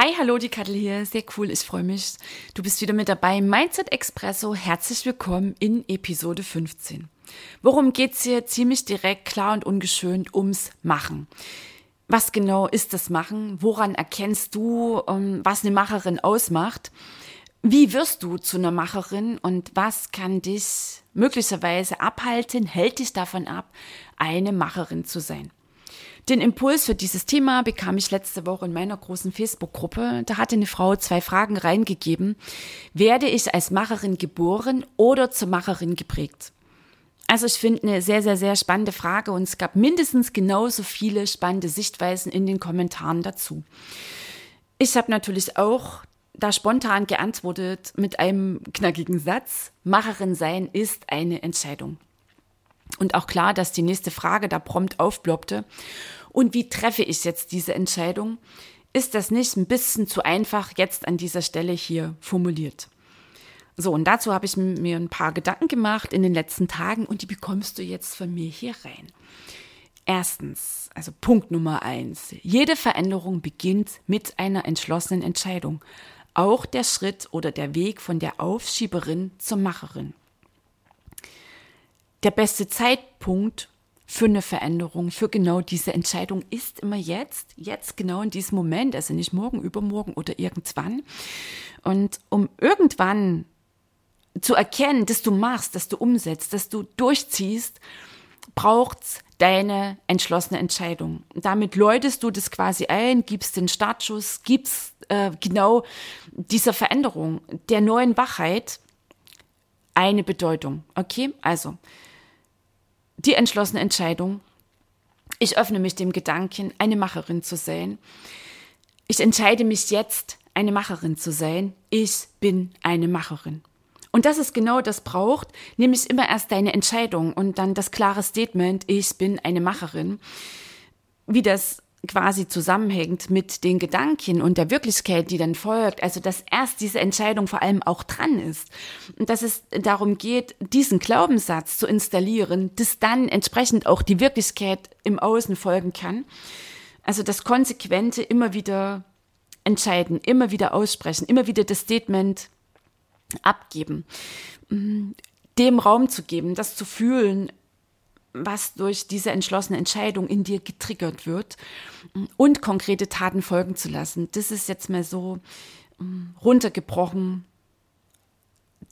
Hi, hallo, die Kattel hier. Sehr cool, ich freue mich. Du bist wieder mit dabei. Mindset Expresso. Herzlich willkommen in Episode 15. Worum geht's hier? Ziemlich direkt, klar und ungeschönt ums Machen. Was genau ist das Machen? Woran erkennst du, ähm, was eine Macherin ausmacht? Wie wirst du zu einer Macherin und was kann dich möglicherweise abhalten, hält dich davon ab, eine Macherin zu sein? Den Impuls für dieses Thema bekam ich letzte Woche in meiner großen Facebook-Gruppe. Da hatte eine Frau zwei Fragen reingegeben. Werde ich als Macherin geboren oder zur Macherin geprägt? Also ich finde eine sehr, sehr, sehr spannende Frage und es gab mindestens genauso viele spannende Sichtweisen in den Kommentaren dazu. Ich habe natürlich auch da spontan geantwortet mit einem knackigen Satz. Macherin sein ist eine Entscheidung. Und auch klar, dass die nächste Frage da prompt aufploppte. Und wie treffe ich jetzt diese Entscheidung? Ist das nicht ein bisschen zu einfach jetzt an dieser Stelle hier formuliert? So, und dazu habe ich mir ein paar Gedanken gemacht in den letzten Tagen und die bekommst du jetzt von mir hier rein. Erstens, also Punkt Nummer eins. Jede Veränderung beginnt mit einer entschlossenen Entscheidung. Auch der Schritt oder der Weg von der Aufschieberin zur Macherin. Der beste Zeitpunkt für eine Veränderung, für genau diese Entscheidung ist immer jetzt, jetzt genau in diesem Moment, also nicht morgen, übermorgen oder irgendwann. Und um irgendwann zu erkennen, dass du machst, dass du umsetzt, dass du durchziehst, braucht's deine entschlossene Entscheidung. Damit läutest du das quasi ein, gibst den Startschuss, gibst äh, genau dieser Veränderung, der neuen Wachheit eine Bedeutung. Okay, also die entschlossene Entscheidung, ich öffne mich dem Gedanken, eine Macherin zu sein. Ich entscheide mich jetzt, eine Macherin zu sein. Ich bin eine Macherin. Und das ist genau das braucht, nämlich immer erst deine Entscheidung und dann das klare Statement, ich bin eine Macherin. Wie das quasi zusammenhängt mit den Gedanken und der Wirklichkeit, die dann folgt. Also, dass erst diese Entscheidung vor allem auch dran ist. Und dass es darum geht, diesen Glaubenssatz zu installieren, dass dann entsprechend auch die Wirklichkeit im Außen folgen kann. Also, das Konsequente immer wieder entscheiden, immer wieder aussprechen, immer wieder das Statement abgeben, dem Raum zu geben, das zu fühlen, was durch diese entschlossene Entscheidung in dir getriggert wird und konkrete Taten folgen zu lassen. Das ist jetzt mal so mm, runtergebrochen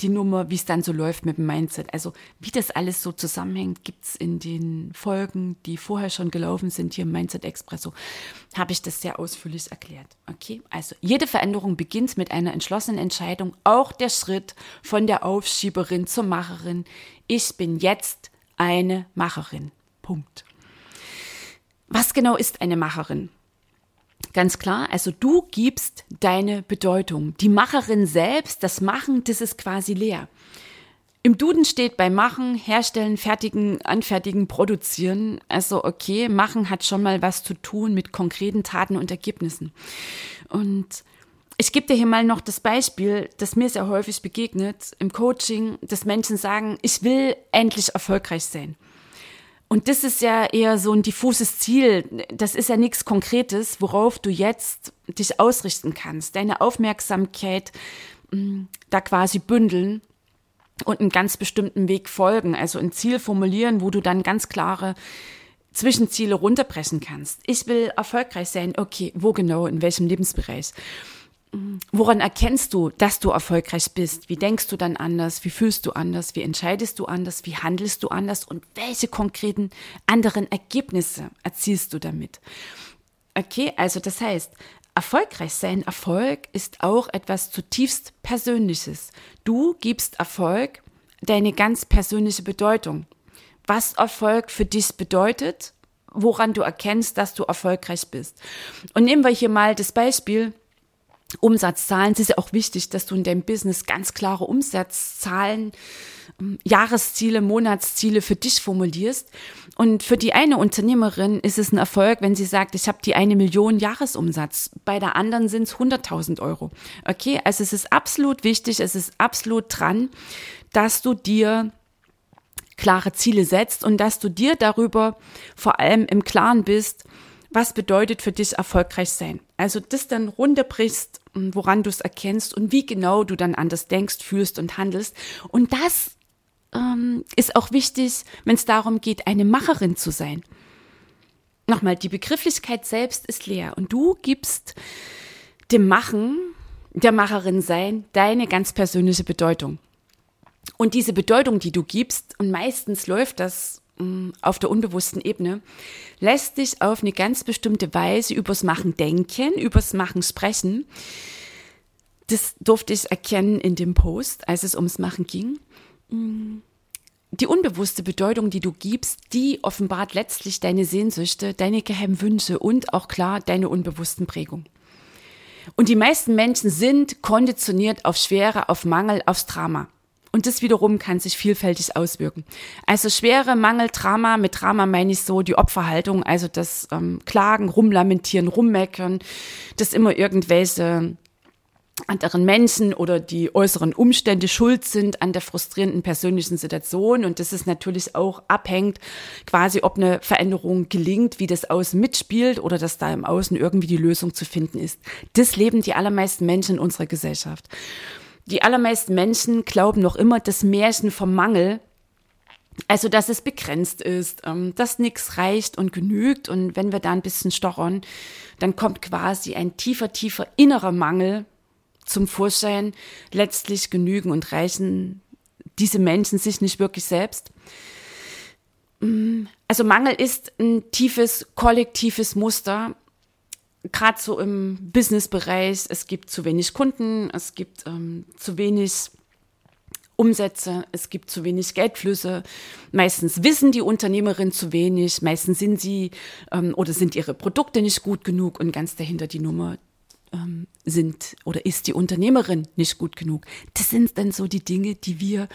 die Nummer, wie es dann so läuft mit dem Mindset. Also wie das alles so zusammenhängt, gibt es in den Folgen, die vorher schon gelaufen sind, hier im Mindset Expresso, habe ich das sehr ausführlich erklärt. Okay, also jede Veränderung beginnt mit einer entschlossenen Entscheidung, auch der Schritt von der Aufschieberin zur Macherin. Ich bin jetzt eine Macherin. Punkt. Was genau ist eine Macherin? Ganz klar, also du gibst deine Bedeutung. Die Macherin selbst, das Machen, das ist quasi leer. Im Duden steht bei Machen, Herstellen, Fertigen, Anfertigen, Produzieren. Also okay, Machen hat schon mal was zu tun mit konkreten Taten und Ergebnissen. Und ich gebe dir hier mal noch das Beispiel, das mir sehr häufig begegnet im Coaching, dass Menschen sagen, ich will endlich erfolgreich sein. Und das ist ja eher so ein diffuses Ziel. Das ist ja nichts Konkretes, worauf du jetzt dich ausrichten kannst. Deine Aufmerksamkeit mm, da quasi bündeln und einen ganz bestimmten Weg folgen. Also ein Ziel formulieren, wo du dann ganz klare Zwischenziele runterbrechen kannst. Ich will erfolgreich sein. Okay, wo genau, in welchem Lebensbereich? Woran erkennst du, dass du erfolgreich bist? Wie denkst du dann anders? Wie fühlst du anders? Wie entscheidest du anders? Wie handelst du anders? Und welche konkreten anderen Ergebnisse erzielst du damit? Okay, also das heißt, erfolgreich sein, Erfolg ist auch etwas zutiefst Persönliches. Du gibst Erfolg deine ganz persönliche Bedeutung. was Erfolg für dich bedeutet, woran du erkennst, dass du erfolgreich bist. Und nehmen wir hier mal das Beispiel, Umsatzzahlen. Es ist ja auch wichtig, dass du in deinem Business ganz klare Umsatzzahlen, ähm, Jahresziele, Monatsziele für dich formulierst. Und für die eine Unternehmerin ist es ein Erfolg, wenn sie sagt, ich habe die eine Million Jahresumsatz. Bei der anderen sind es 100.000 Euro. Okay, also es ist absolut wichtig, es ist absolut dran, dass du dir klare Ziele setzt und dass du dir darüber vor allem im Klaren bist, was bedeutet für dich erfolgreich sein. Also das dann runterbrichst, woran du es erkennst und wie genau du dann anders denkst, fühlst und handelst. Und das ähm, ist auch wichtig, wenn es darum geht, eine Macherin zu sein. Nochmal, die Begrifflichkeit selbst ist leer und du gibst dem Machen, der Macherin sein, deine ganz persönliche Bedeutung. Und diese Bedeutung, die du gibst, und meistens läuft das auf der unbewussten Ebene, lässt dich auf eine ganz bestimmte Weise übers Machen denken, übers Machen sprechen. Das durfte ich erkennen in dem Post, als es ums Machen ging. Mm. Die unbewusste Bedeutung, die du gibst, die offenbart letztlich deine Sehnsüchte, deine geheimen Wünsche und auch klar deine unbewussten Prägungen. Und die meisten Menschen sind konditioniert auf Schwere, auf Mangel, aufs Drama. Und das wiederum kann sich vielfältig auswirken. Also schwere Mangel, Drama, mit Drama meine ich so die Opferhaltung, also das ähm, Klagen, Rumlamentieren, Rummeckern, das immer irgendwelche anderen Menschen oder die äußeren Umstände schuld sind an der frustrierenden persönlichen Situation. Und das ist natürlich auch abhängt, quasi ob eine Veränderung gelingt, wie das Außen mitspielt oder dass da im Außen irgendwie die Lösung zu finden ist. Das leben die allermeisten Menschen in unserer Gesellschaft. Die allermeisten Menschen glauben noch immer das Märchen vom Mangel, also dass es begrenzt ist, ähm, dass nichts reicht und genügt. Und wenn wir da ein bisschen stochern, dann kommt quasi ein tiefer, tiefer innerer Mangel zum Vorschein. Letztlich genügen und reichen diese Menschen sich nicht wirklich selbst. Mm, also Mangel ist ein tiefes kollektives Muster, gerade so im Businessbereich, es gibt zu wenig Kunden, es gibt ähm, zu wenig Umsätze, es gibt zu wenig Geldflüsse. Meistens wissen die Unternehmerinnen zu wenig, meistens sind sie ähm, oder sind ihre Produkte nicht gut genug und ganz dahinter die Nummer ähm, sind oder ist die Unternehmerin nicht gut genug. Das sind dann so die Dinge, die wir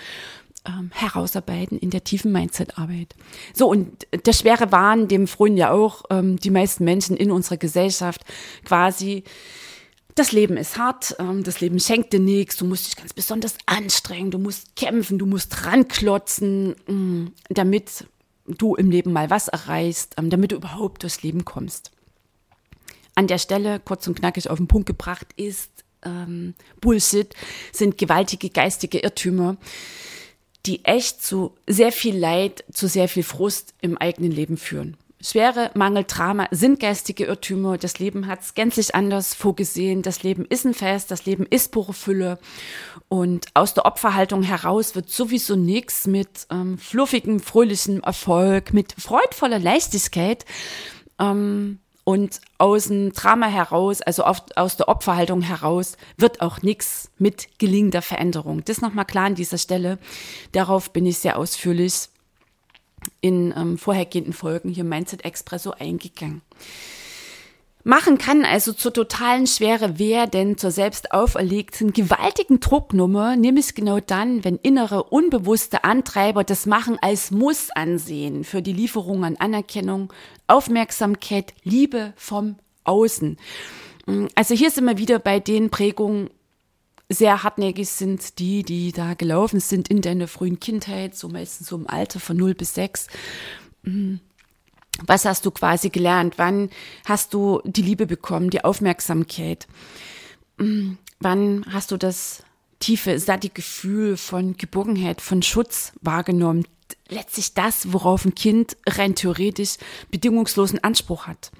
ähm, herausarbeiten in der tiefen Mindset-Arbeit. So, und der schwere Wahn, dem freuen ja auch ähm, die meisten Menschen in unserer Gesellschaft quasi, das Leben ist hart, ähm, das Leben schenkt dir nichts, du musst dich ganz besonders anstrengen, du musst kämpfen, du musst ranklotzen, mh, mm, damit du im Leben mal was erreichst, ähm, damit du überhaupt durchs Leben kommst. An der Stelle, kurz und knackig auf den Punkt gebracht, ist ähm, Bullshit, sind gewaltige geistige Irrtümer die echt zu sehr viel Leid, zu sehr viel Frust im eigenen Leben führen. Schwere Mangel, Drama sind geistige Irrtümer. Das Leben hat es gänzlich anders vorgesehen. Das Leben ist ein Fest, das Leben ist pure Fülle. Und aus der Opferhaltung heraus wird sowieso nichts mit ähm, fluffigem, fröhlichem Erfolg, mit freudvoller Leichtigkeit. Ähm, und aus dem Drama heraus, also aus der Opferhaltung heraus, wird auch nichts mit gelingender Veränderung. Das nochmal klar an dieser Stelle. Darauf bin ich sehr ausführlich in ähm, vorhergehenden Folgen hier Mindset Expresso eingegangen machen kann, also zur totalen Schwere werden, zur selbst auferlegten gewaltigen Drucknummer, nämlich genau dann, wenn innere unbewusste Antreiber das Machen als Muss ansehen für die Lieferung an Anerkennung, Aufmerksamkeit, Liebe vom Außen. Also hier sind wir wieder bei den Prägungen, sehr hartnäckig sind die, die da gelaufen sind in deiner frühen Kindheit, so meistens so im Alter von 0 bis 6 was hast du quasi gelernt? Wann hast du die Liebe bekommen, die Aufmerksamkeit? Mm, wann hast du das tiefe, satte Gefühl von Geborgenheit, von Schutz wahrgenommen? Letztlich das, worauf ein Kind rein theoretisch bedingungslosen Anspruch hat.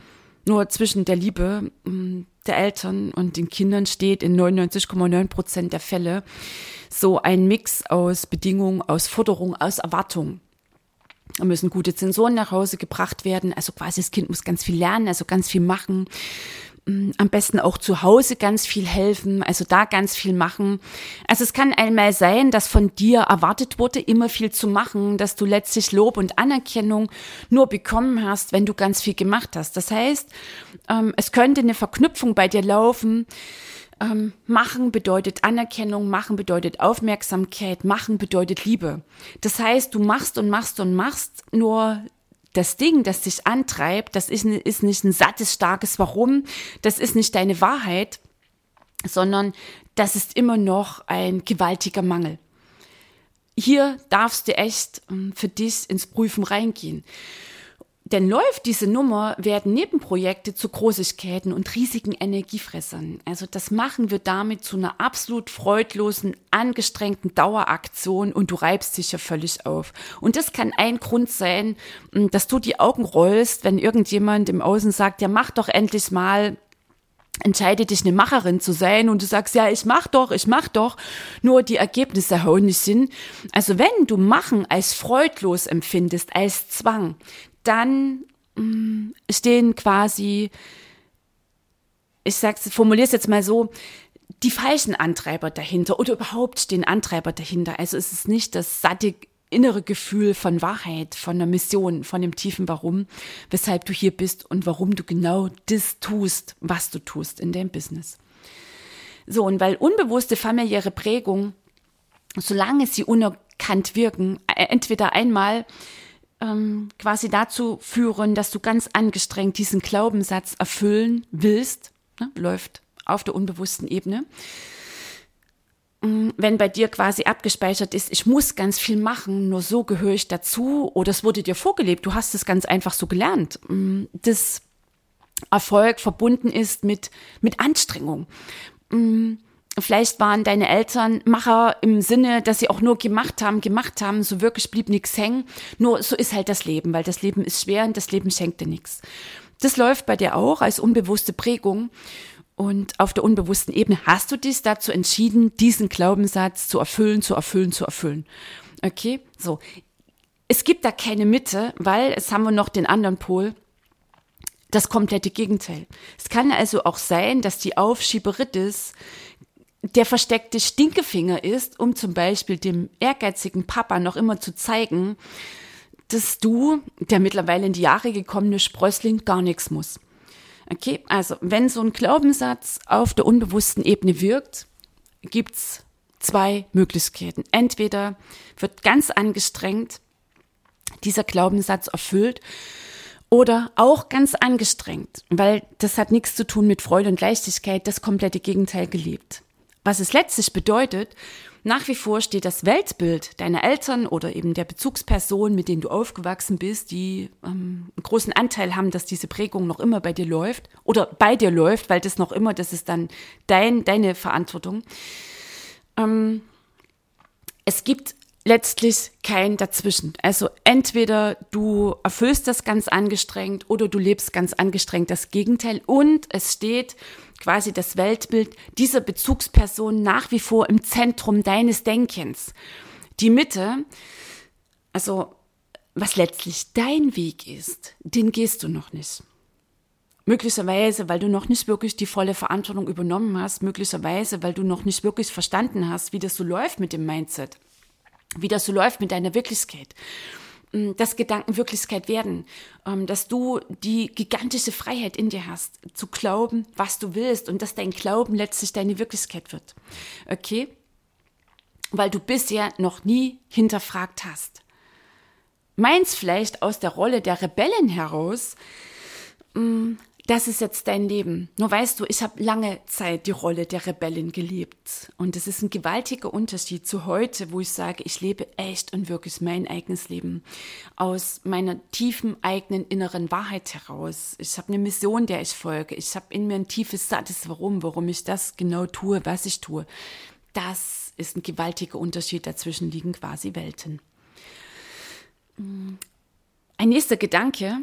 Nur zwischen der Liebe mm, der Eltern und den Kindern steht in 99,9 Prozent der Fälle so ein Mix aus Bedingungen, aus Forderung, aus Erwartung. Müssen gute Zensoren nach Hause gebracht werden. Also quasi das Kind muss ganz viel lernen, also ganz viel machen. Mm, am besten auch zu Hause ganz viel helfen, also da ganz viel machen. Also es kann einmal sein, dass von dir erwartet wurde, immer viel zu machen, dass du letztlich Lob und Anerkennung nur bekommen hast, wenn du ganz viel gemacht hast. Das heißt, ähm, es könnte eine Verknüpfung bei dir laufen. Ähm, machen bedeutet Anerkennung, machen bedeutet Aufmerksamkeit, machen bedeutet Liebe. Das heißt, du machst und machst und machst, nur das Ding, das dich antreibt, das ist, ist nicht ein sattes, starkes Warum, das ist nicht deine Wahrheit, sondern das ist immer noch ein gewaltiger Mangel. Hier darfst du echt ähm, für dich ins Prüfen reingehen. Denn läuft diese Nummer, werden Nebenprojekte zu Großigkeiten und riesigen Energiefressern. Also das machen wir damit zu einer absolut freudlosen, angestrengten Daueraktion und du reibst dich ja völlig auf. Und das kann ein Grund sein, hm, dass du die Augen rollst, wenn irgendjemand im Außen sagt, ja mach doch endlich mal, entscheide dich eine Macherin zu sein und du sagst, ja, ich mach doch, ich mach doch, nur die Ergebnisse hauen nicht hin. Also wenn du Machen als freudlos empfindest, als Zwang, dann mm, stehen quasi, ich sag's, formuliere es jetzt mal so, die falschen Antreiber dahinter oder überhaupt stehen Antreiber dahinter. Also es ist nicht das satte innere Gefühl von Wahrheit, von einer Mission, von dem tiefen Warum, weshalb du hier bist und warum du genau das tust, was du tust in deinem Business. So, und weil unbewusste familiäre Prägung, solange sie unerkannt wirken, äh, entweder einmal ähm, quasi dazu führen, dass du ganz angestrengt diesen Glaubenssatz erfüllen willst, ne, läuft auf der unbewussten Ebene. Mm, wenn bei dir quasi abgespeichert ist, ich muss ganz viel machen, nur so gehöre ich dazu, oder es wurde dir vorgelebt, du hast es ganz einfach so gelernt, mm, dass Erfolg verbunden ist mit, mit Anstrengung. Vielleicht waren deine Eltern Macher im Sinne, dass sie auch nur gemacht haben, gemacht haben, so wirklich blieb nichts hängen. Nur so ist halt das Leben, weil das Leben ist schwer und das Leben schenkt dir nichts. Das läuft bei dir auch als unbewusste Prägung. Und auf der unbewussten Ebene hast du dich dazu entschieden, diesen Glaubenssatz zu erfüllen, zu erfüllen, zu erfüllen. Okay, so. Es gibt da keine Mitte, weil es haben wir noch den anderen Pol das komplette Gegenteil. Es kann also auch sein, dass die Aufschieberitis der versteckte Stinkefinger ist, um zum Beispiel dem ehrgeizigen Papa noch immer zu zeigen, dass du, der mittlerweile in die Jahre gekommene Sprössling, gar nichts muss. Okay, also wenn so ein Glaubenssatz auf der unbewussten Ebene wirkt, gibt's zwei Möglichkeiten. Entweder wird ganz angestrengt dieser Glaubenssatz erfüllt oder auch ganz angestrengt, weil das hat nichts zu tun mit Freude und Leichtigkeit, das komplette Gegenteil gelebt. Was es letztlich bedeutet, nach wie vor steht das Weltbild deiner Eltern oder eben der Bezugsperson, mit denen du aufgewachsen bist, die ähm, einen großen Anteil haben, dass diese Prägung noch immer bei dir läuft oder bei dir läuft, weil das noch immer, das ist dann dein, deine Verantwortung. Ähm, es gibt letztlich kein Dazwischen. Also entweder du erfüllst das ganz angestrengt oder du lebst ganz angestrengt das Gegenteil und es steht quasi das Weltbild dieser Bezugsperson nach wie vor im Zentrum deines Denkens. Die Mitte, also was letztlich dein Weg ist, den gehst du noch nicht. Möglicherweise, weil du noch nicht wirklich die volle Verantwortung übernommen hast, möglicherweise, weil du noch nicht wirklich verstanden hast, wie das so läuft mit dem Mindset, wie das so läuft mit deiner Wirklichkeit. Ähm, dass Gedanken Wirklichkeit werden, ähm, dass du die gigantische Freiheit in dir hast, zu glauben, was du willst und dass dein Glauben letztlich deine Wirklichkeit wird. Okay? Weil du bisher noch nie hinterfragt hast. Meins vielleicht aus der Rolle der Rebellen heraus, mm, das ist jetzt dein Leben. Nur weißt du, ich habe lange Zeit die Rolle der Rebellin gelebt. Und es ist ein gewaltiger Unterschied zu heute, wo ich sage, ich lebe echt und wirklich mein eigenes Leben. Aus meiner tiefen eigenen inneren Wahrheit heraus. Ich habe eine Mission, der ich folge. Ich habe in mir ein tiefes, sattes Warum, warum ich das genau tue, was ich tue. Das ist ein gewaltiger Unterschied. Dazwischen liegen quasi Welten. Ein nächster Gedanke,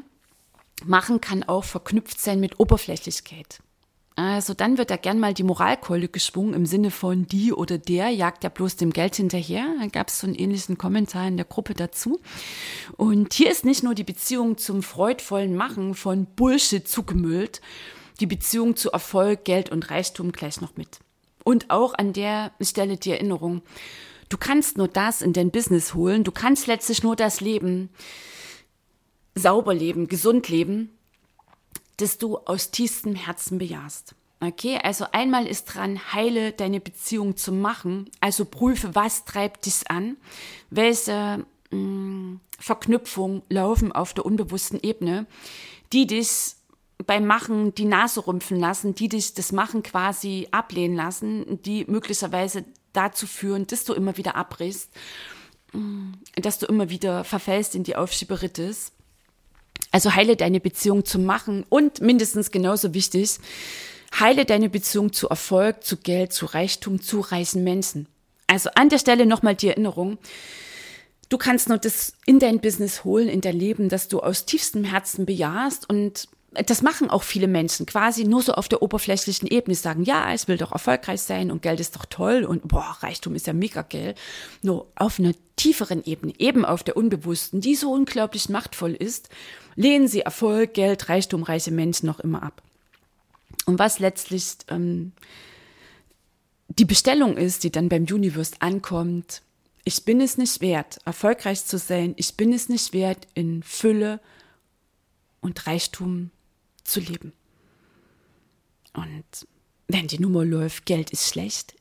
Machen kann auch verknüpft sein mit Oberflächlichkeit. Also dann wird da gern mal die Moralkeule geschwungen im Sinne von die oder der jagt ja bloß dem Geld hinterher. Da gab es so einen ähnlichen Kommentar in der Gruppe dazu. Und hier ist nicht nur die Beziehung zum freudvollen Machen von Bullshit zugemüllt, die Beziehung zu Erfolg, Geld und Reichtum gleich noch mit. Und auch an der Stelle die Erinnerung, du kannst nur das in dein Business holen, du kannst letztlich nur das Leben, sauber leben, gesund leben, das du aus tiefstem Herzen bejahst. Okay, also einmal ist dran, heile deine Beziehung zu machen. Also prüfe, was treibt dich an, welche mh, mm, Verknüpfungen laufen auf der unbewussten Ebene, die dich beim Machen die Nase rümpfen lassen, die dich das Machen quasi ablehnen lassen, die möglicherweise dazu führen, dass du immer wieder abbrichst, mm, dass du immer wieder verfällst in die Aufschieberitis. Also heile deine Beziehung zu Machen und mindestens genauso wichtig, heile deine Beziehung zu Erfolg, zu Geld, zu Reichtum, zu reichen Menschen. Also an der Stelle nochmal die Erinnerung, du kannst nur das in dein Business holen, in dein Leben, das du aus tiefstem Herzen bejahst und das machen auch viele Menschen quasi nur so auf der oberflächlichen Ebene, sagen, ja, ich will doch erfolgreich sein und Geld ist doch toll und boah, Reichtum ist ja mega geil. Nur auf einer tieferen Ebene, eben auf der unbewussten, die so unglaublich machtvoll ist, lehnen sie Erfolg, Geld, Reichtum, reiche Menschen noch immer ab. Und was letztlich ähm, die Bestellung ist, die dann beim Universe ankommt, ich bin es nicht wert, erfolgreich zu sein, ich bin es nicht wert, in Fülle und Reichtum zu leben. Und wenn die Nummer läuft, Geld ist schlecht,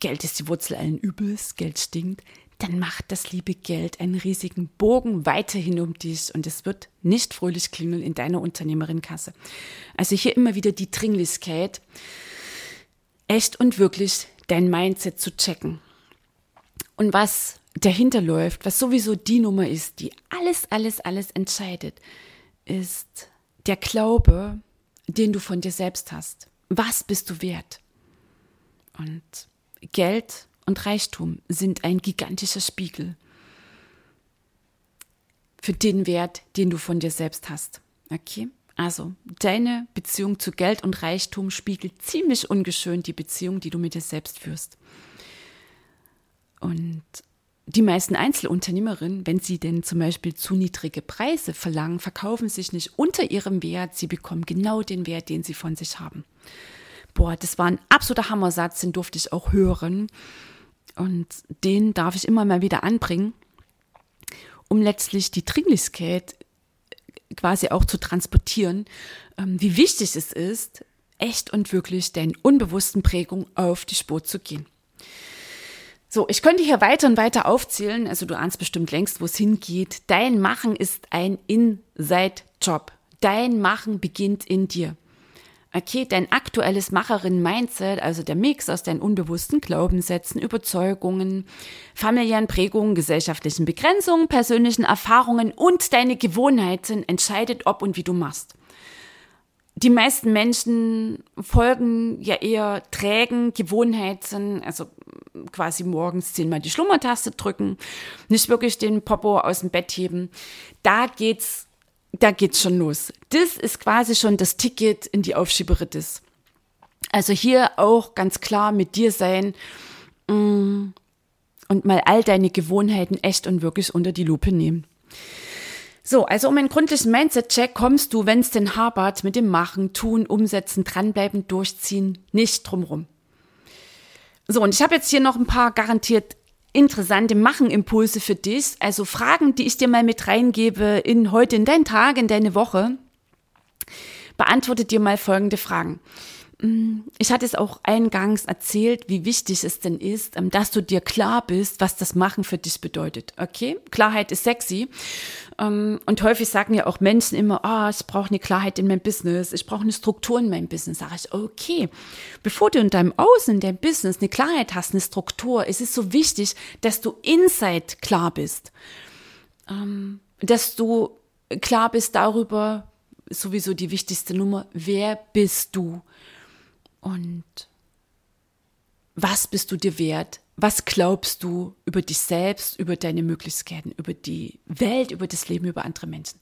Geld ist die Wurzel allen Übels, Geld stinkt, dann macht das liebe Geld einen riesigen Bogen weiterhin um dich und es wird nicht fröhlich klingeln in deiner Unternehmerin-Kasse. Also hier immer wieder die Dringlichkeit, echt und wirklich dein Mindset zu checken. Und was dahinter läuft, was sowieso die Nummer ist, die alles, alles, alles entscheidet, ist der Glaube, den du von dir selbst hast. Was bist du wert? Und Geld und Reichtum sind ein gigantischer Spiegel für den Wert, den du von dir selbst hast. Okay? Also, deine Beziehung zu Geld und Reichtum spiegelt ziemlich ungeschönt die Beziehung, die du mit dir selbst führst. Und die meisten Einzelunternehmerinnen, wenn sie denn zum Beispiel zu niedrige Preise verlangen, verkaufen sich nicht unter ihrem Wert, sie bekommen genau den Wert, den sie von sich haben. Boah, das war ein absoluter Hammersatz, den durfte ich auch hören. Und den darf ich immer mal wieder anbringen, um letztlich die Dringlichkeit quasi auch zu transportieren, ähm, wie wichtig es ist, echt und wirklich deinen unbewussten Prägungen auf die Spur zu gehen. So, ich könnte hier weiter und weiter aufzählen. Also du ahnst bestimmt längst, wo es hingeht. Dein Machen ist ein Inside-Job. Dein Machen beginnt in dir. Okay, dein aktuelles Macherin-Mindset, also der Mix aus deinen unbewussten Glaubenssätzen, Überzeugungen, familiären Prägungen, gesellschaftlichen Begrenzungen, persönlichen Erfahrungen und deine Gewohnheiten entscheidet, ob und wie du machst die meisten Menschen folgen ja eher trägen Gewohnheiten, also quasi morgens zehnmal die Schlummertaste drücken, nicht wirklich den Popo aus dem Bett heben. Da geht's, da geht's schon los. Das ist quasi schon das Ticket in die Aufschieberitis. Also hier auch ganz klar mit dir sein mm, und mal all deine Gewohnheiten echt und wirklich unter die Lupe nehmen. So, also um einen gründlichen Mindset-Check kommst du, wenn es denn hapert, mit dem Machen, Tun, Umsetzen, dranbleiben, durchziehen, nicht drumrum. So, und ich habe jetzt hier noch ein paar garantiert interessante Machen-Impulse für dich, also Fragen, die ich dir mal mit reingebe in heute, in deinen Tag, in deine Woche. Beantworte dir mal folgende Fragen. Mm, ich hatte es auch eingangs erzählt, wie wichtig es denn ist, ähm, dass du dir klar bist, was das Machen für dich bedeutet. Okay? Klarheit ist sexy. Ähm, und häufig sagen ja auch Menschen immer, ah, oh, ich brauche eine Klarheit in meinem Business, ich brauche eine Struktur in meinem Business. Sage ich, okay, bevor du in deinem Außen, in deinem Business eine Klarheit hast, eine Struktur, ist es so wichtig, dass du inside klar bist. Ähm, dass du klar bist darüber, sowieso die wichtigste Nummer, wer bist du? Und was bist du dir wert? Was glaubst du über dich selbst, über deine Möglichkeiten, über die Welt, über das Leben, über andere Menschen?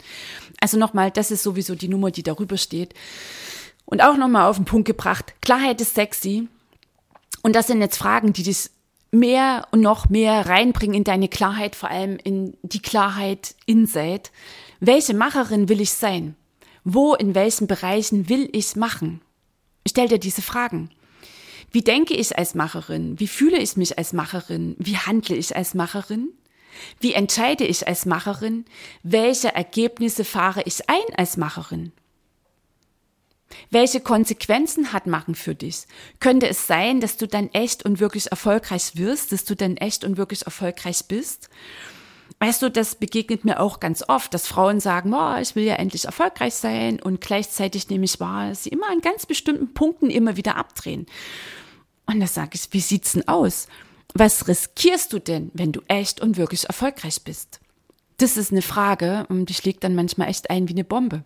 Also nochmal, das ist sowieso die Nummer, die darüber steht. Und auch nochmal auf den Punkt gebracht, Klarheit ist sexy. Und das sind jetzt Fragen, die dich mehr und noch mehr reinbringen in deine Klarheit, vor allem in die Klarheit inside. Welche Macherin will ich sein? Wo, in welchen Bereichen will ich machen? Stell dir diese Fragen. Wie denke ich als Macherin? Wie fühle ich mich als Macherin? Wie handle ich als Macherin? Wie entscheide ich als Macherin? Welche Ergebnisse fahre ich ein als Macherin? Welche Konsequenzen hat Machen für dich? Könnte es sein, dass du dann echt und wirklich erfolgreich wirst, dass du dann echt und wirklich erfolgreich bist? Weißt du, das begegnet mir auch ganz oft, dass Frauen sagen, oh, ich will ja endlich erfolgreich sein und gleichzeitig nehme ich wahr, dass sie immer an ganz bestimmten Punkten immer wieder abdrehen. Und da sage ich, wie sieht's denn aus? Was riskierst du denn, wenn du echt und wirklich erfolgreich bist? Das ist eine Frage, die schlägt dann manchmal echt ein wie eine Bombe.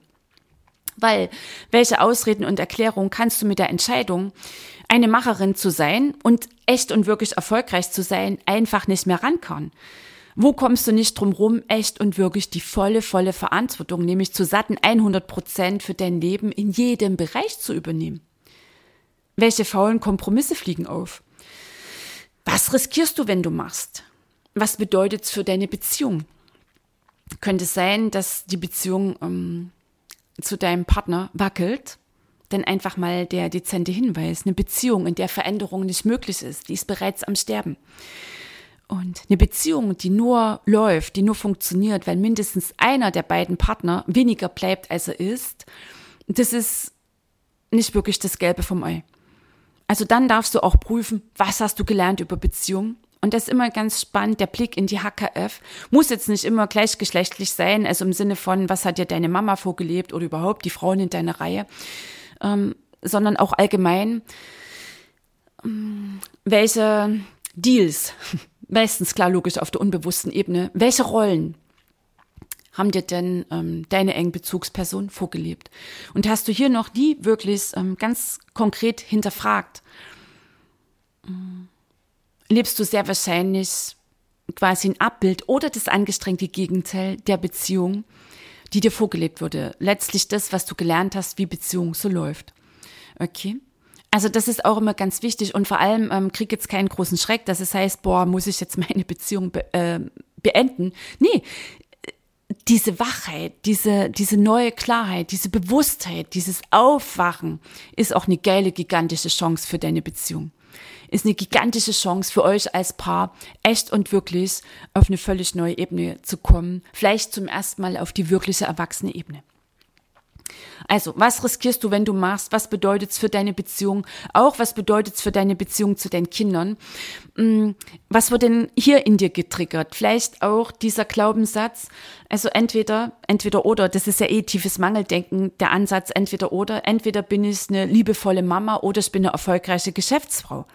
Weil, welche Ausreden und Erklärungen kannst du mit der Entscheidung, eine Macherin zu sein und echt und wirklich erfolgreich zu sein, einfach nicht mehr rankommen? Wo kommst du nicht drum rum, echt und wirklich die volle, volle Verantwortung, nämlich zu satten 100 Prozent für dein Leben in jedem Bereich zu übernehmen? Welche faulen Kompromisse fliegen auf? Was riskierst du, wenn du machst? Was bedeutet es für deine Beziehung? Könnte es sein, dass die Beziehung ähm, zu deinem Partner wackelt? Denn einfach mal der dezente Hinweis, eine Beziehung, in der Veränderung nicht möglich ist, die ist bereits am Sterben. Und eine Beziehung, die nur läuft, die nur funktioniert, weil mindestens einer der beiden Partner weniger bleibt, als er ist, das ist nicht wirklich das Gelbe vom Ei. Also dann darfst du auch prüfen, was hast du gelernt über Beziehungen. Und das ist immer ganz spannend, der Blick in die HKF. Muss jetzt nicht immer gleichgeschlechtlich sein, also im Sinne von, was hat dir deine Mama vorgelebt oder überhaupt die Frauen in deiner Reihe, ähm, sondern auch allgemein, ähm, welche Deals, meistens klar logisch auf der unbewussten Ebene, welche Rollen haben dir denn ähm, deine engen Bezugspersonen vorgelebt? Und hast du hier noch nie wirklich ähm, ganz konkret hinterfragt? Ähm, lebst du sehr wahrscheinlich quasi ein Abbild oder das angestrengte Gegenteil der Beziehung, die dir vorgelebt wurde? Letztlich das, was du gelernt hast, wie Beziehung so läuft. Okay? Also das ist auch immer ganz wichtig und vor allem ähm, krieg jetzt keinen großen Schreck, dass es heißt, boah, muss ich jetzt meine Beziehung be äh, beenden. Nee, diese Wachheit, diese, diese neue Klarheit, diese Bewusstheit, dieses Aufwachen ist auch eine geile, gigantische Chance für deine Beziehung. Ist eine gigantische Chance für euch als Paar, echt und wirklich auf eine völlig neue Ebene zu kommen. Vielleicht zum ersten Mal auf die wirkliche erwachsene Ebene. Also, was riskierst du, wenn du machst? Was bedeutet es für deine Beziehung? Auch was bedeutet es für deine Beziehung zu deinen Kindern? Mm, was wird denn hier in dir getriggert? Vielleicht auch dieser Glaubenssatz, also entweder, entweder oder, das ist ja eh tiefes Mangeldenken, der Ansatz entweder oder, entweder bin ich eine liebevolle Mama oder ich bin eine erfolgreiche Geschäftsfrau.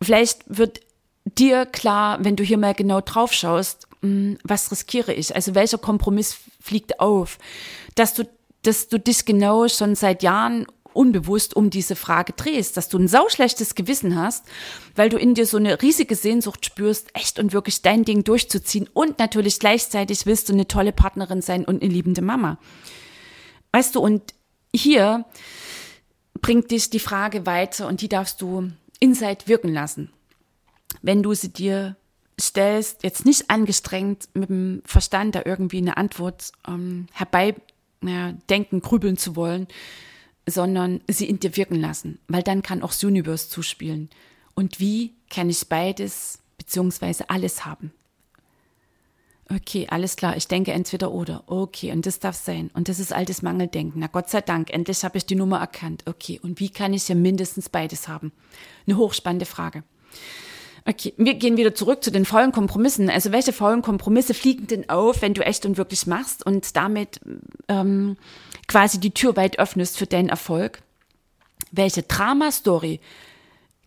Vielleicht wird dir klar, wenn du hier mal genau drauf schaust, mm, was riskiere ich? Also welcher Kompromiss fliegt auf? Dass du dass du dich genau schon seit Jahren unbewusst um diese Frage drehst, dass du ein sauschlechtes Gewissen hast, weil du in dir so eine riesige Sehnsucht spürst, echt und wirklich dein Ding durchzuziehen und natürlich gleichzeitig willst du eine tolle Partnerin sein und eine liebende Mama. Weißt du, und hier bringt dich die Frage weiter und die darfst du inside wirken lassen. Wenn du sie dir stellst, jetzt nicht angestrengt mit dem Verstand da irgendwie eine Antwort ähm, herbei ja, denken, grübeln zu wollen, sondern sie in dir wirken lassen, weil dann kann auch das Universe zuspielen. Und wie kann ich beides beziehungsweise alles haben? Okay, alles klar, ich denke entweder oder. Okay, und das darf sein. Und das ist altes Mangeldenken. Na Gott sei Dank, endlich habe ich die Nummer erkannt. Okay, und wie kann ich ja mindestens beides haben? Eine hochspannende Frage. Okay, wir gehen wieder zurück zu den faulen Kompromissen. Also welche faulen Kompromisse fliegen denn auf, wenn du echt und wirklich machst und damit ähm, quasi die Tür weit öffnest für deinen Erfolg? Welche Drama-Story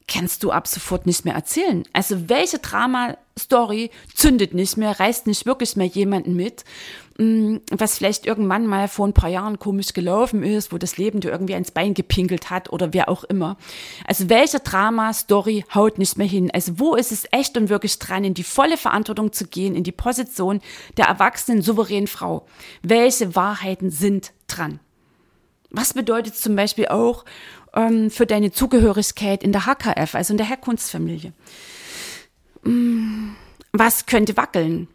kannst du ab sofort nicht mehr erzählen? Also welche Drama-Story zündet nicht mehr, reißt nicht wirklich mehr jemanden mit? Mm, was vielleicht irgendwann mal vor ein paar Jahren komisch gelaufen ist, wo das Leben dir irgendwie ins Bein gepinkelt hat oder wer auch immer. Also welche Drama-Story haut nicht mehr hin? Also wo ist es echt und wirklich dran, in die volle Verantwortung zu gehen, in die Position der erwachsenen, souveränen Frau? Welche Wahrheiten sind dran? Was bedeutet zum Beispiel auch ähm, für deine Zugehörigkeit in der HKF, also in der Herkunftsfamilie? Mm, was könnte wackeln?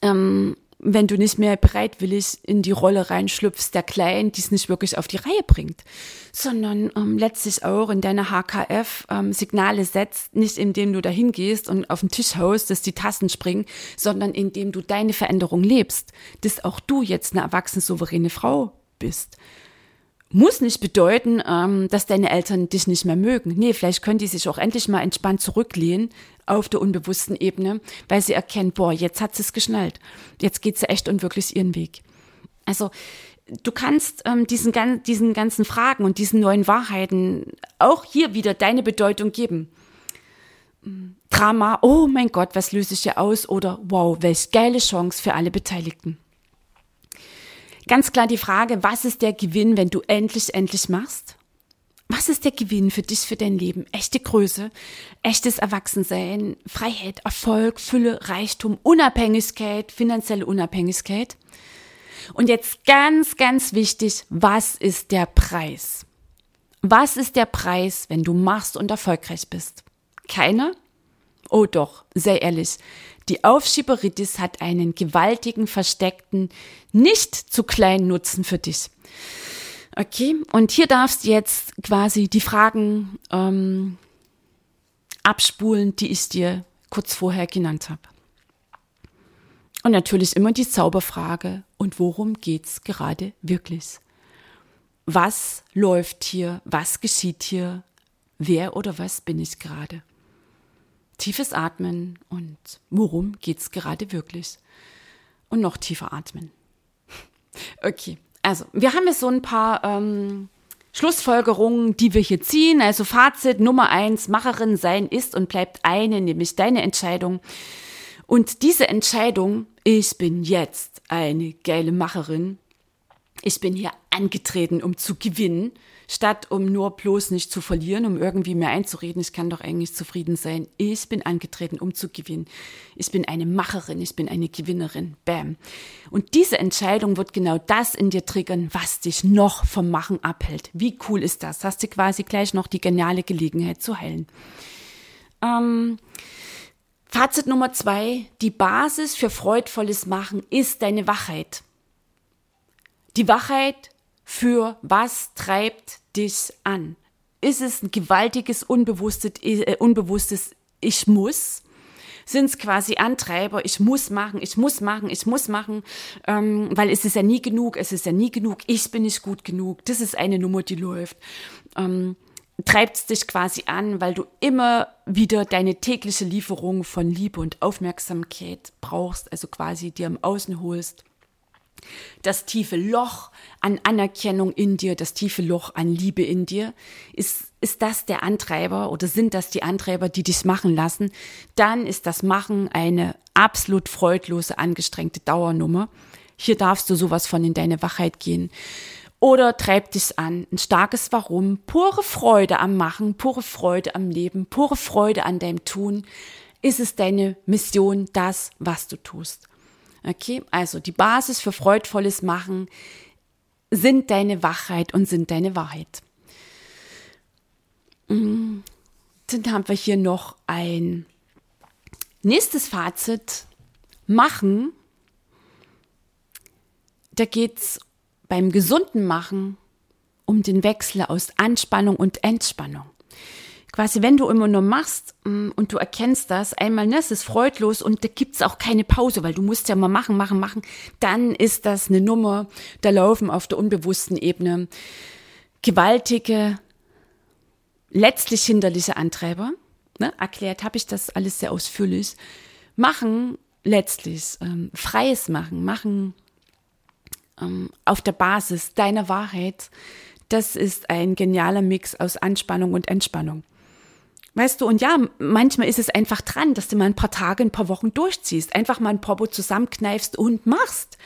Ähm, wenn du nicht mehr bereitwillig in die Rolle reinschlüpfst, der Kleinen, die es nicht wirklich auf die Reihe bringt, sondern ähm, letztlich auch in deiner HKF ähm, Signale setzt, nicht indem du dahin gehst und auf den Tisch haust, dass die Tassen springen, sondern indem du deine Veränderung lebst, dass auch du jetzt eine erwachsene, souveräne Frau bist muss nicht bedeuten, ähm, dass deine Eltern dich nicht mehr mögen. Nee, vielleicht können die sich auch endlich mal entspannt zurücklehnen auf der unbewussten Ebene, weil sie erkennen, boah, jetzt hat sie es geschnallt. Jetzt geht sie echt und wirklich ihren Weg. Also du kannst ähm, diesen, diesen ganzen Fragen und diesen neuen Wahrheiten auch hier wieder deine Bedeutung geben. Drama, oh mein Gott, was löse ich hier aus? Oder wow, welch geile Chance für alle Beteiligten. Ganz klar die Frage, was ist der Gewinn, wenn du endlich, endlich machst? Was ist der Gewinn für dich, für dein Leben? Echte Größe, echtes Erwachsensein, Freiheit, Erfolg, Fülle, Reichtum, Unabhängigkeit, finanzielle Unabhängigkeit. Und jetzt ganz, ganz wichtig, was ist der Preis? Was ist der Preis, wenn du machst und erfolgreich bist? Keiner? Oh doch, sehr ehrlich. Die Aufschieberitis hat einen gewaltigen, versteckten, nicht zu kleinen Nutzen für dich. Okay, und hier darfst du jetzt quasi die Fragen ähm, abspulen, die ich dir kurz vorher genannt habe. Und natürlich immer die Zauberfrage, und worum geht's gerade wirklich? Was läuft hier? Was geschieht hier? Wer oder was bin ich gerade? Tiefes Atmen und worum geht's gerade wirklich? Und noch tiefer atmen. Okay, also wir haben jetzt so ein paar ähm, Schlussfolgerungen, die wir hier ziehen. Also Fazit Nummer eins, Macherin sein ist und bleibt eine, nämlich deine Entscheidung. Und diese Entscheidung, ich bin jetzt eine geile Macherin, ich bin hier angetreten, um zu gewinnen, statt um nur bloß nicht zu verlieren, um irgendwie mehr einzureden. Ich kann doch eigentlich zufrieden sein. Ich bin angetreten, um zu gewinnen. Ich bin eine Macherin, ich bin eine Gewinnerin. Bam. Und diese Entscheidung wird genau das in dir triggern, was dich noch vom Machen abhält. Wie cool ist das? Hast du quasi gleich noch die geniale Gelegenheit zu heilen. Ähm, Fazit Nummer zwei. Die Basis für freudvolles Machen ist deine Wachheit. Die Wachheit für was treibt dich an? Ist es ein gewaltiges, unbewusstes, äh, unbewusstes Ich muss? Sind es quasi Antreiber, ich muss machen, ich muss machen, ich muss machen, ähm, weil es ist ja nie genug, es ist ja nie genug, ich bin nicht gut genug, das ist eine Nummer, die läuft. Ähm, treibt es dich quasi an, weil du immer wieder deine tägliche Lieferung von Liebe und Aufmerksamkeit brauchst, also quasi dir im Außen holst das tiefe Loch an Anerkennung in dir, das tiefe Loch an Liebe in dir, ist, ist das der Antreiber oder sind das die Antreiber, die dich machen lassen, dann ist das Machen eine absolut freudlose, angestrengte Dauernummer. Hier darfst du sowas von in deine Wachheit gehen. Oder treibt dich an, ein starkes Warum, pure Freude am Machen, pure Freude am Leben, pure Freude an deinem Tun. Ist es deine Mission, das, was du tust? Okay, also die Basis für freudvolles Machen sind deine Wachheit und sind deine Wahrheit. Mhm. Dann haben wir hier noch ein nächstes Fazit. Machen. Da geht es beim gesunden Machen um den Wechsel aus Anspannung und Entspannung quasi, wenn du immer nur machst mm, und du erkennst das, einmal, ne, es ist freudlos und da gibt's auch keine Pause, weil du musst ja mal machen, machen, machen, dann ist das eine Nummer, da laufen auf der unbewussten Ebene gewaltige, letztlich hinderliche Antreiber. Ne? Erklärt habe ich das alles sehr ausführlich. Machen letztlich, ähm, freies Machen, machen ähm, auf der Basis deiner Wahrheit, das ist ein genialer Mix aus Anspannung und Entspannung. Weißt du, und ja, manchmal ist es einfach dran, dass du mal ein paar Tage, ein paar Wochen durchziehst, einfach mal ein Popo zusammenkneifst und machst.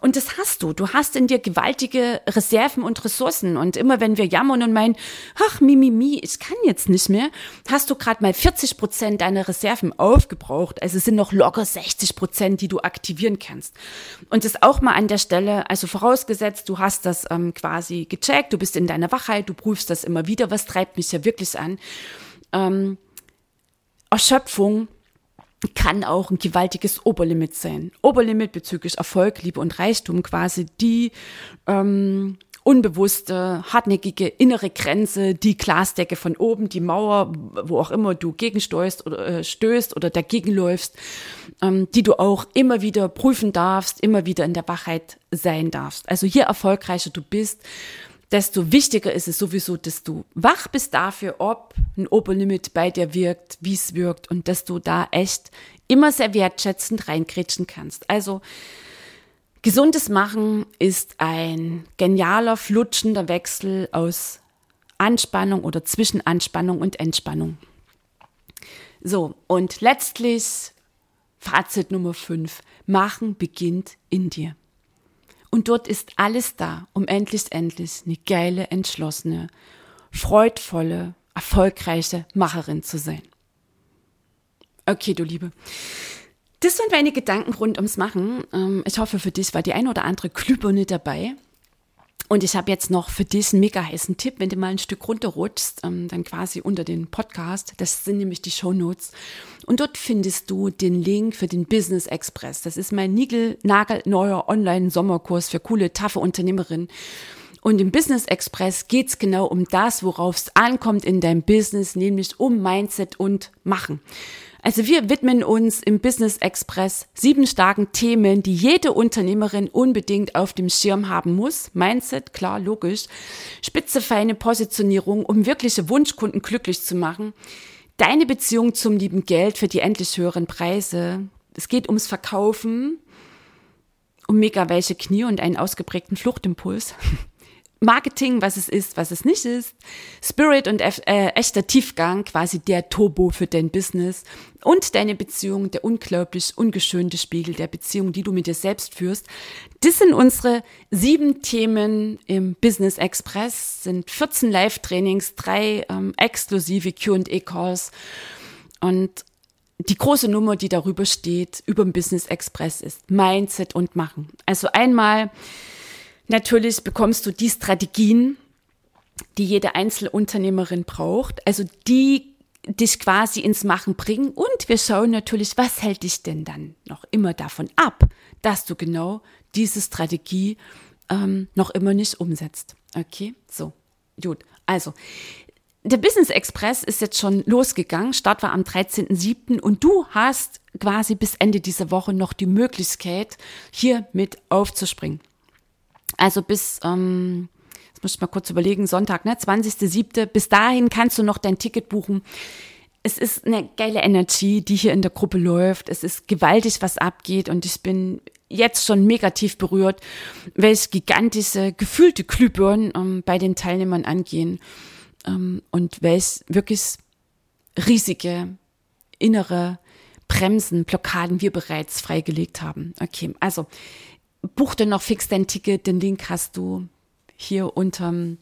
Und das hast du. Du hast in dir gewaltige Reserven und Ressourcen. Und immer wenn wir jammern und meinen, ach, Mimimi, mi, mi, ich kann jetzt nicht mehr, hast du gerade mal 40 Prozent deiner Reserven aufgebraucht. Also es sind noch locker 60 Prozent, die du aktivieren kannst. Und das auch mal an der Stelle, also vorausgesetzt, du hast das ähm, quasi gecheckt, du bist in deiner Wachheit, du prüfst das immer wieder, was treibt mich ja wirklich an ähm, Erschöpfung kann auch ein gewaltiges Oberlimit sein. Oberlimit bezüglich Erfolg, Liebe und Reichtum, quasi die ähm, unbewusste, hartnäckige innere Grenze, die Glasdecke von oben, die Mauer, wo auch immer du gegenstößt oder äh, stößt oder dagegen läufst, ähm, die du auch immer wieder prüfen darfst, immer wieder in der Wachheit sein darfst. Also je erfolgreicher du bist, desto wichtiger ist es sowieso, dass du wach bist dafür, ob ein Oberlimit bei dir wirkt, wie es wirkt und dass du da echt immer sehr wertschätzend reinkritschen kannst. Also gesundes Machen ist ein genialer, flutschender Wechsel aus Anspannung oder zwischen Anspannung und Entspannung. So, und letztlich Fazit Nummer 5. Machen beginnt in dir. Und dort ist alles da, um endlich, endlich eine geile, entschlossene, freudvolle, erfolgreiche Macherin zu sein. Okay, du Liebe. Das sind meine Gedanken rund ums Machen. Ähm, ich hoffe, für dich war die ein oder andere Glühbirne dabei. Und ich habe jetzt noch für dich einen mega heißen Tipp, wenn du mal ein Stück runterrutschst, ähm, dann quasi unter den Podcast. Das sind nämlich die Show Notes. Und dort findest du den Link für den Business Express. Das ist mein Nigel-Nagel-neuer Online-Sommerkurs für coole, taffe Unternehmerinnen. Und im Business Express geht's genau um das, worauf es ankommt in deinem Business, nämlich um Mindset und Machen. Also wir widmen uns im Business Express sieben starken Themen, die jede Unternehmerin unbedingt auf dem Schirm haben muss. Mindset, klar, logisch. Spitze, feine Positionierung, um wirkliche Wunschkunden glücklich zu machen. Deine Beziehung zum lieben Geld für die endlich höheren Preise. Es geht ums Verkaufen, um mega welche Knie und einen ausgeprägten Fluchtimpuls. Marketing, was es ist, was es nicht ist, Spirit und äh, echter Tiefgang, quasi der Turbo für dein Business und deine Beziehung, der unglaublich ungeschönte Spiegel der Beziehung, die du mit dir selbst führst. Das sind unsere sieben Themen im Business Express, sind 14 Live-Trainings, drei ähm, exklusive Q&A-Calls und die große Nummer, die darüber steht, über dem Business Express ist Mindset und Machen. Also einmal Natürlich bekommst du die Strategien, die jede Einzelunternehmerin braucht, also die dich quasi ins Machen bringen. Und wir schauen natürlich, was hält dich denn dann noch immer davon ab, dass du genau diese Strategie ähm, noch immer nicht umsetzt. Okay, so, gut. Also, der Business Express ist jetzt schon losgegangen. Start war am 13.07. und du hast quasi bis Ende dieser Woche noch die Möglichkeit, hier mit aufzuspringen. Also bis, ähm, jetzt muss ich mal kurz überlegen, Sonntag, ne, 20.07. Bis dahin kannst du noch dein Ticket buchen. Es ist eine geile Energy, die hier in der Gruppe läuft. Es ist gewaltig, was abgeht und ich bin jetzt schon negativ berührt, welche gigantische, gefühlte Glühbirnen ähm, bei den Teilnehmern angehen ähm, und welch wirklich riesige innere Bremsen, Blockaden wir bereits freigelegt haben. Okay, also buch dir noch fix dein Ticket. Den Link hast du hier unterm,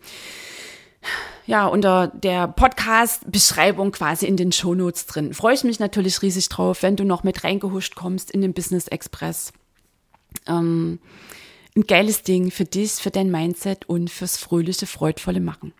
ja, unter der Podcast-Beschreibung quasi in den Shownotes drin. Freue ich mich natürlich riesig drauf, wenn du noch mit reingehuscht kommst in den Business Express. Ähm, ein geiles Ding für dich, für dein Mindset und fürs fröhliche, freudvolle Machen.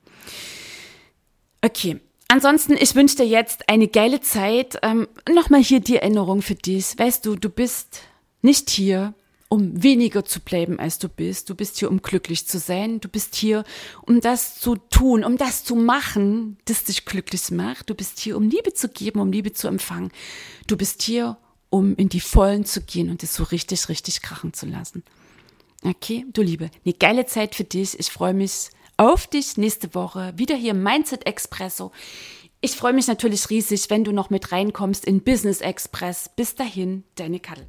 Okay. Ansonsten, ich wünsche dir jetzt eine geile Zeit. Ähm, Nochmal hier die Erinnerung für dich. Weißt du, du bist nicht hier, um weniger zu bleiben, als du bist. Du bist hier, um glücklich zu sein. Du bist hier, um das zu tun, um das zu machen, das dich glücklich macht. Du bist hier, um Liebe zu geben, um Liebe zu empfangen. Du bist hier, um in die Vollen zu gehen und es so richtig, richtig krachen zu lassen. Okay, du Liebe, eine geile Zeit für dich. Ich freue mich auf dich nächste Woche. Wieder hier Mindset Expresso. Ich freue mich natürlich riesig, wenn du noch mit reinkommst in Business Express. Bis dahin, deine Kadel.